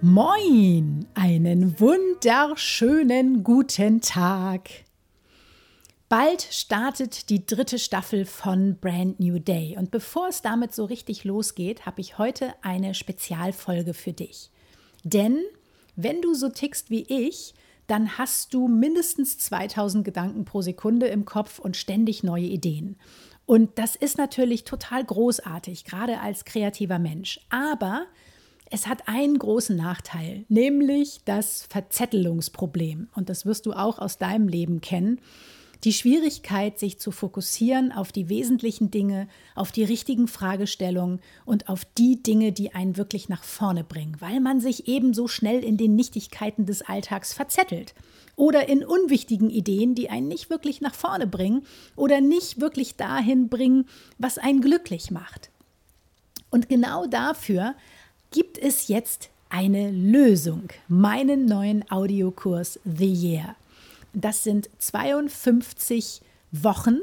Moin, einen wunderschönen guten Tag. Bald startet die dritte Staffel von Brand New Day. Und bevor es damit so richtig losgeht, habe ich heute eine Spezialfolge für dich. Denn wenn du so tickst wie ich, dann hast du mindestens 2000 Gedanken pro Sekunde im Kopf und ständig neue Ideen. Und das ist natürlich total großartig, gerade als kreativer Mensch. Aber es hat einen großen Nachteil, nämlich das Verzettelungsproblem. Und das wirst du auch aus deinem Leben kennen. Die Schwierigkeit, sich zu fokussieren auf die wesentlichen Dinge, auf die richtigen Fragestellungen und auf die Dinge, die einen wirklich nach vorne bringen, weil man sich eben so schnell in den Nichtigkeiten des Alltags verzettelt oder in unwichtigen Ideen, die einen nicht wirklich nach vorne bringen oder nicht wirklich dahin bringen, was einen glücklich macht. Und genau dafür gibt es jetzt eine Lösung, meinen neuen Audiokurs The Year. Das sind 52 Wochen,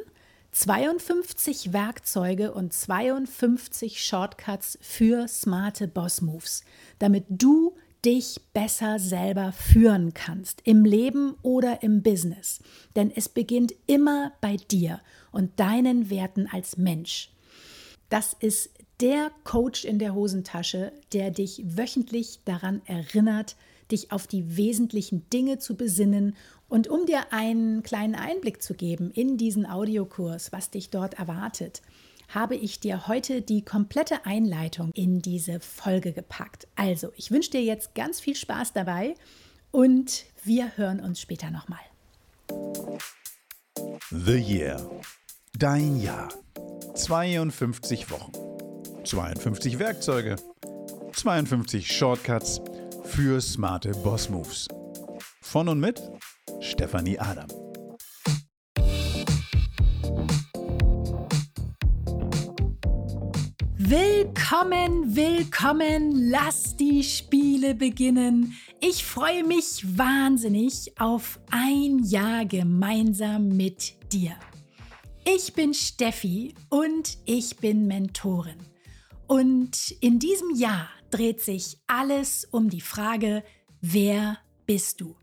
52 Werkzeuge und 52 Shortcuts für smarte Boss Moves, damit du dich besser selber führen kannst, im Leben oder im Business. Denn es beginnt immer bei dir und deinen Werten als Mensch. Das ist der Coach in der Hosentasche, der dich wöchentlich daran erinnert, dich auf die wesentlichen Dinge zu besinnen und um dir einen kleinen Einblick zu geben in diesen Audiokurs, was dich dort erwartet, habe ich dir heute die komplette Einleitung in diese Folge gepackt. Also, ich wünsche dir jetzt ganz viel Spaß dabei und wir hören uns später nochmal. The Year. Dein Jahr. 52 Wochen. 52 Werkzeuge. 52 Shortcuts für smarte Boss Moves. Von und mit Stefanie Adam. Willkommen, willkommen, lass die Spiele beginnen. Ich freue mich wahnsinnig auf ein Jahr gemeinsam mit dir. Ich bin Steffi und ich bin Mentorin. Und in diesem Jahr dreht sich alles um die Frage, wer bist du?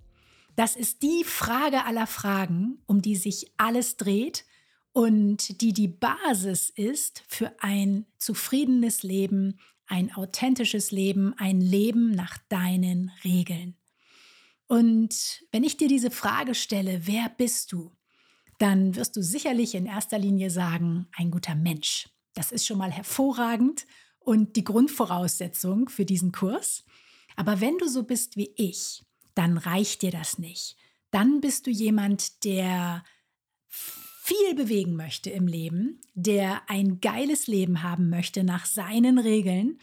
Das ist die Frage aller Fragen, um die sich alles dreht und die die Basis ist für ein zufriedenes Leben, ein authentisches Leben, ein Leben nach deinen Regeln. Und wenn ich dir diese Frage stelle, wer bist du, dann wirst du sicherlich in erster Linie sagen, ein guter Mensch. Das ist schon mal hervorragend und die Grundvoraussetzung für diesen Kurs. Aber wenn du so bist wie ich, dann reicht dir das nicht. Dann bist du jemand, der viel bewegen möchte im Leben, der ein geiles Leben haben möchte nach seinen Regeln,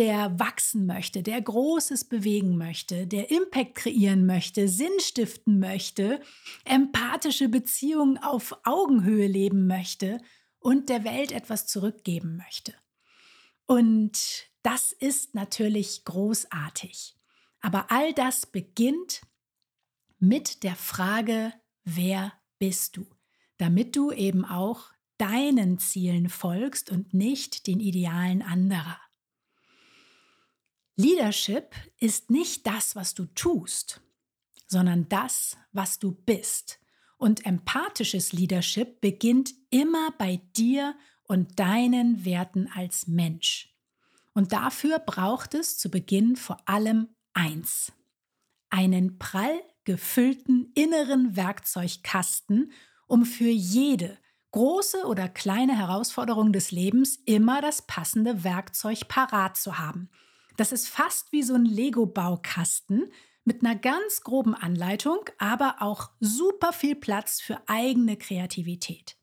der wachsen möchte, der Großes bewegen möchte, der Impact kreieren möchte, Sinn stiften möchte, empathische Beziehungen auf Augenhöhe leben möchte und der Welt etwas zurückgeben möchte. Und das ist natürlich großartig. Aber all das beginnt mit der Frage, wer bist du? Damit du eben auch deinen Zielen folgst und nicht den Idealen anderer. Leadership ist nicht das, was du tust, sondern das, was du bist. Und empathisches Leadership beginnt immer bei dir und deinen Werten als Mensch. Und dafür braucht es zu Beginn vor allem eins. Einen prall gefüllten inneren Werkzeugkasten, um für jede große oder kleine Herausforderung des Lebens immer das passende Werkzeug parat zu haben. Das ist fast wie so ein Lego-Baukasten mit einer ganz groben Anleitung, aber auch super viel Platz für eigene Kreativität.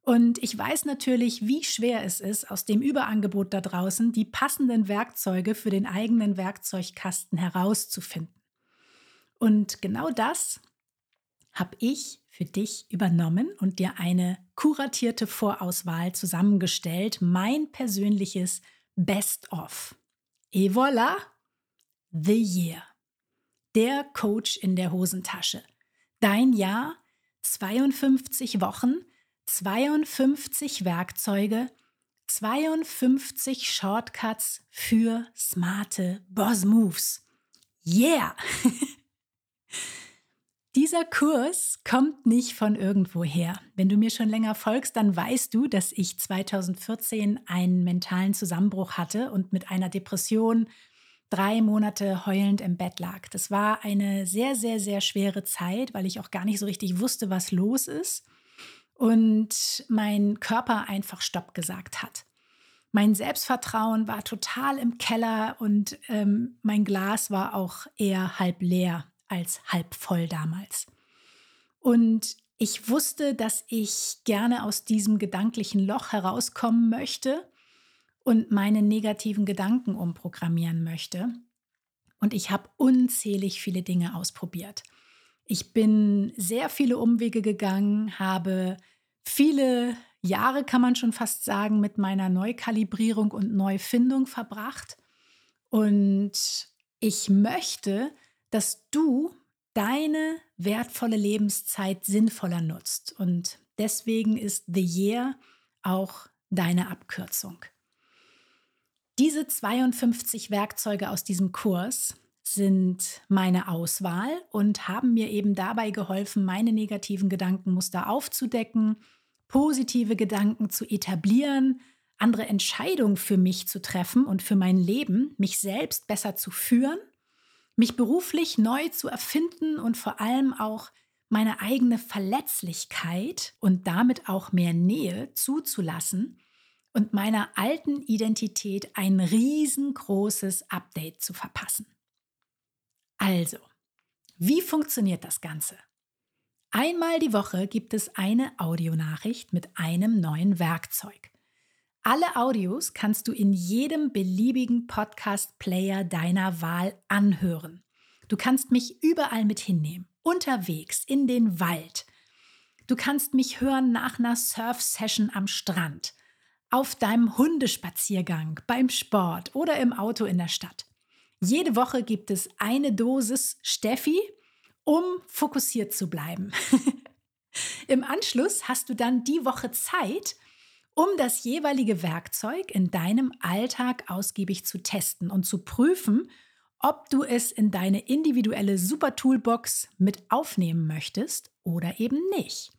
Und ich weiß natürlich, wie schwer es ist, aus dem Überangebot da draußen die passenden Werkzeuge für den eigenen Werkzeugkasten herauszufinden. Und genau das habe ich für dich übernommen und dir eine kuratierte Vorauswahl zusammengestellt, mein persönliches Best-of. Et voilà, The Year. Der Coach in der Hosentasche. Dein Jahr, 52 Wochen, 52 Werkzeuge, 52 Shortcuts für smarte Boss Moves. Yeah! Dieser Kurs kommt nicht von irgendwoher. Wenn du mir schon länger folgst, dann weißt du, dass ich 2014 einen mentalen Zusammenbruch hatte und mit einer Depression drei Monate heulend im Bett lag. Das war eine sehr, sehr, sehr schwere Zeit, weil ich auch gar nicht so richtig wusste, was los ist und mein Körper einfach Stopp gesagt hat. Mein Selbstvertrauen war total im Keller und ähm, mein Glas war auch eher halb leer als halb voll damals. Und ich wusste, dass ich gerne aus diesem gedanklichen Loch herauskommen möchte und meine negativen Gedanken umprogrammieren möchte. Und ich habe unzählig viele Dinge ausprobiert. Ich bin sehr viele Umwege gegangen, habe viele Jahre, kann man schon fast sagen, mit meiner Neukalibrierung und Neufindung verbracht. Und ich möchte, dass du deine wertvolle Lebenszeit sinnvoller nutzt. Und deswegen ist The Year auch deine Abkürzung. Diese 52 Werkzeuge aus diesem Kurs sind meine Auswahl und haben mir eben dabei geholfen, meine negativen Gedankenmuster aufzudecken, positive Gedanken zu etablieren, andere Entscheidungen für mich zu treffen und für mein Leben, mich selbst besser zu führen, mich beruflich neu zu erfinden und vor allem auch meine eigene Verletzlichkeit und damit auch mehr Nähe zuzulassen und meiner alten Identität ein riesengroßes Update zu verpassen. Also, wie funktioniert das Ganze? Einmal die Woche gibt es eine Audionachricht mit einem neuen Werkzeug. Alle Audios kannst du in jedem beliebigen Podcast-Player deiner Wahl anhören. Du kannst mich überall mit hinnehmen, unterwegs, in den Wald. Du kannst mich hören nach einer Surf-Session am Strand, auf deinem Hundespaziergang, beim Sport oder im Auto in der Stadt. Jede Woche gibt es eine Dosis Steffi, um fokussiert zu bleiben. Im Anschluss hast du dann die Woche Zeit, um das jeweilige Werkzeug in deinem Alltag ausgiebig zu testen und zu prüfen, ob du es in deine individuelle Super-Toolbox mit aufnehmen möchtest oder eben nicht.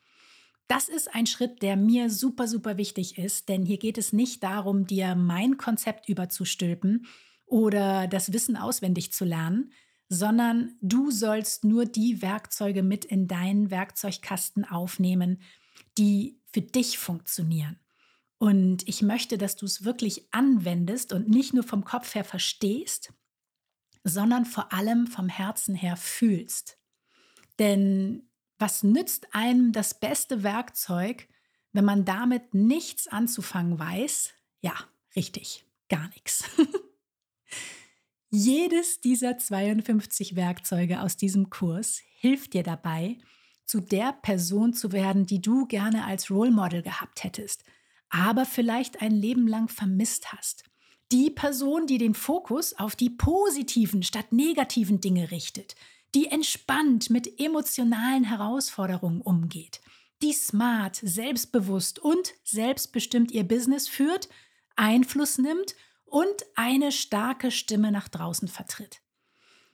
Das ist ein Schritt, der mir super, super wichtig ist, denn hier geht es nicht darum, dir mein Konzept überzustülpen oder das Wissen auswendig zu lernen, sondern du sollst nur die Werkzeuge mit in deinen Werkzeugkasten aufnehmen, die für dich funktionieren. Und ich möchte, dass du es wirklich anwendest und nicht nur vom Kopf her verstehst, sondern vor allem vom Herzen her fühlst. Denn was nützt einem das beste Werkzeug, wenn man damit nichts anzufangen weiß? Ja, richtig, gar nichts. Jedes dieser 52 Werkzeuge aus diesem Kurs hilft dir dabei, zu der Person zu werden, die du gerne als Role Model gehabt hättest, aber vielleicht ein Leben lang vermisst hast. Die Person, die den Fokus auf die positiven statt negativen Dinge richtet, die entspannt mit emotionalen Herausforderungen umgeht, die smart, selbstbewusst und selbstbestimmt ihr Business führt, Einfluss nimmt und eine starke Stimme nach draußen vertritt.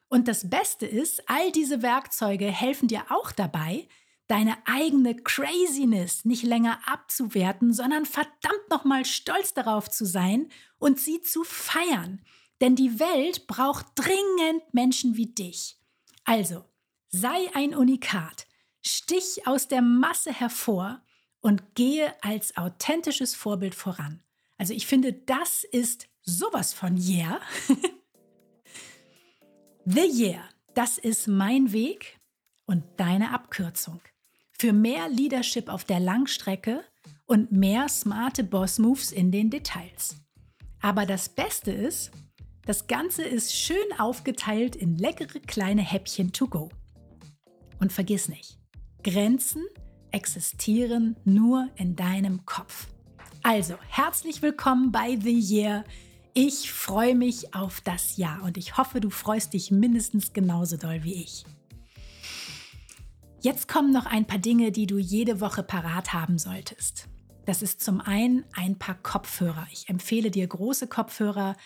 Und das Beste ist, all diese Werkzeuge helfen dir auch dabei, deine eigene Craziness nicht länger abzuwerten, sondern verdammt nochmal stolz darauf zu sein und sie zu feiern. Denn die Welt braucht dringend Menschen wie dich. Also, Sei ein Unikat, stich aus der Masse hervor und gehe als authentisches Vorbild voran. Also ich finde, das ist sowas von Yeah. The Year, das ist mein Weg und deine Abkürzung. Für mehr Leadership auf der Langstrecke und mehr smarte Boss-Moves in den Details. Aber das Beste ist, das Ganze ist schön aufgeteilt in leckere kleine Häppchen to go. Und vergiss nicht, Grenzen existieren nur in deinem Kopf. Also, herzlich willkommen bei The Year. Ich freue mich auf das Jahr und ich hoffe, du freust dich mindestens genauso doll wie ich. Jetzt kommen noch ein paar Dinge, die du jede Woche parat haben solltest. Das ist zum einen ein paar Kopfhörer. Ich empfehle dir große Kopfhörer,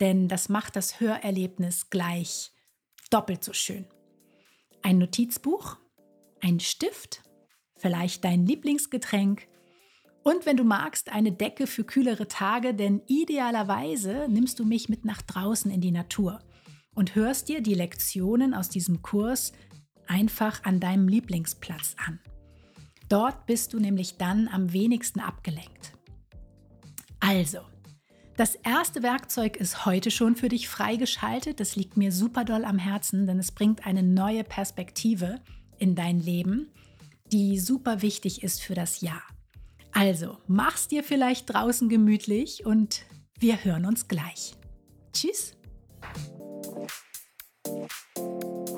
denn das macht das Hörerlebnis gleich doppelt so schön. Ein Notizbuch, ein Stift, vielleicht dein Lieblingsgetränk und wenn du magst, eine Decke für kühlere Tage, denn idealerweise nimmst du mich mit nach draußen in die Natur und hörst dir die Lektionen aus diesem Kurs einfach an deinem Lieblingsplatz an. Dort bist du nämlich dann am wenigsten abgelenkt. Also, das erste Werkzeug ist heute schon für dich freigeschaltet. Das liegt mir super doll am Herzen, denn es bringt eine neue Perspektive in dein Leben, die super wichtig ist für das Jahr. Also, mach's dir vielleicht draußen gemütlich und wir hören uns gleich. Tschüss.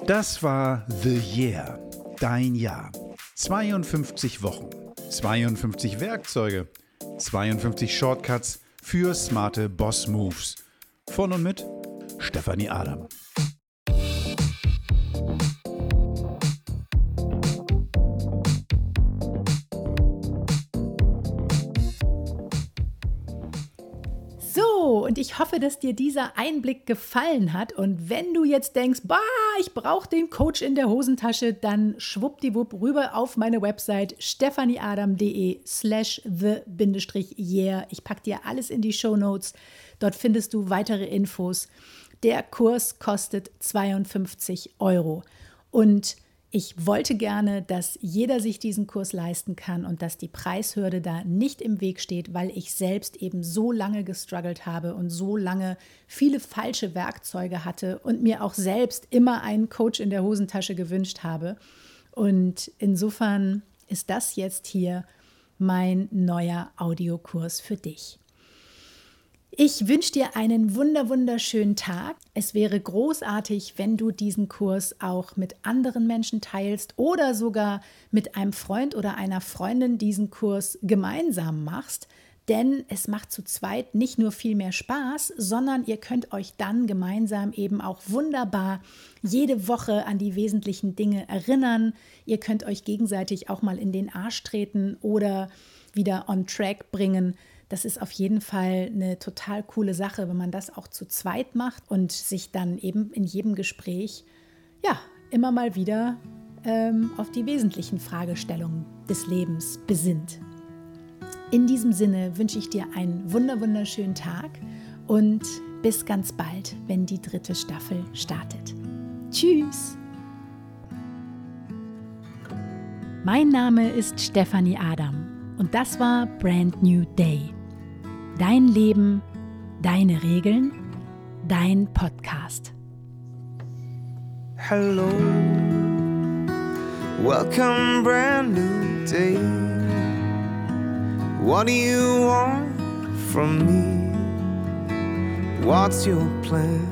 Das war The Year, dein Jahr. 52 Wochen, 52 Werkzeuge, 52 Shortcuts für smarte Boss Moves. Von und mit Stefanie Adam. Ich hoffe, dass dir dieser Einblick gefallen hat. Und wenn du jetzt denkst, bah, ich brauche den Coach in der Hosentasche, dann schwuppdiwupp rüber auf meine Website stephanieadam.de slash the-year. Ich packe dir alles in die Show Notes. Dort findest du weitere Infos. Der Kurs kostet 52 Euro. Und ich wollte gerne, dass jeder sich diesen Kurs leisten kann und dass die Preishürde da nicht im Weg steht, weil ich selbst eben so lange gestruggelt habe und so lange viele falsche Werkzeuge hatte und mir auch selbst immer einen Coach in der Hosentasche gewünscht habe. Und insofern ist das jetzt hier mein neuer Audiokurs für dich. Ich wünsche dir einen wunder wunderschönen Tag. Es wäre großartig, wenn du diesen Kurs auch mit anderen Menschen teilst oder sogar mit einem Freund oder einer Freundin diesen Kurs gemeinsam machst. Denn es macht zu zweit nicht nur viel mehr Spaß, sondern ihr könnt euch dann gemeinsam eben auch wunderbar jede Woche an die wesentlichen Dinge erinnern. Ihr könnt euch gegenseitig auch mal in den Arsch treten oder wieder on track bringen das ist auf jeden Fall eine total coole Sache, wenn man das auch zu zweit macht und sich dann eben in jedem Gespräch, ja, immer mal wieder ähm, auf die wesentlichen Fragestellungen des Lebens besinnt. In diesem Sinne wünsche ich dir einen wunder wunderschönen Tag und bis ganz bald, wenn die dritte Staffel startet. Tschüss! Mein Name ist Stefanie Adam und das war Brand New Day Dein Leben, deine Regeln, dein Podcast. Hello, welcome, brand new day. What do you want from me? What's your plan?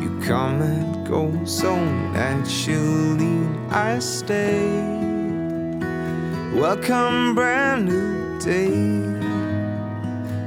You come and go so naturally. I stay. Welcome, brand new day.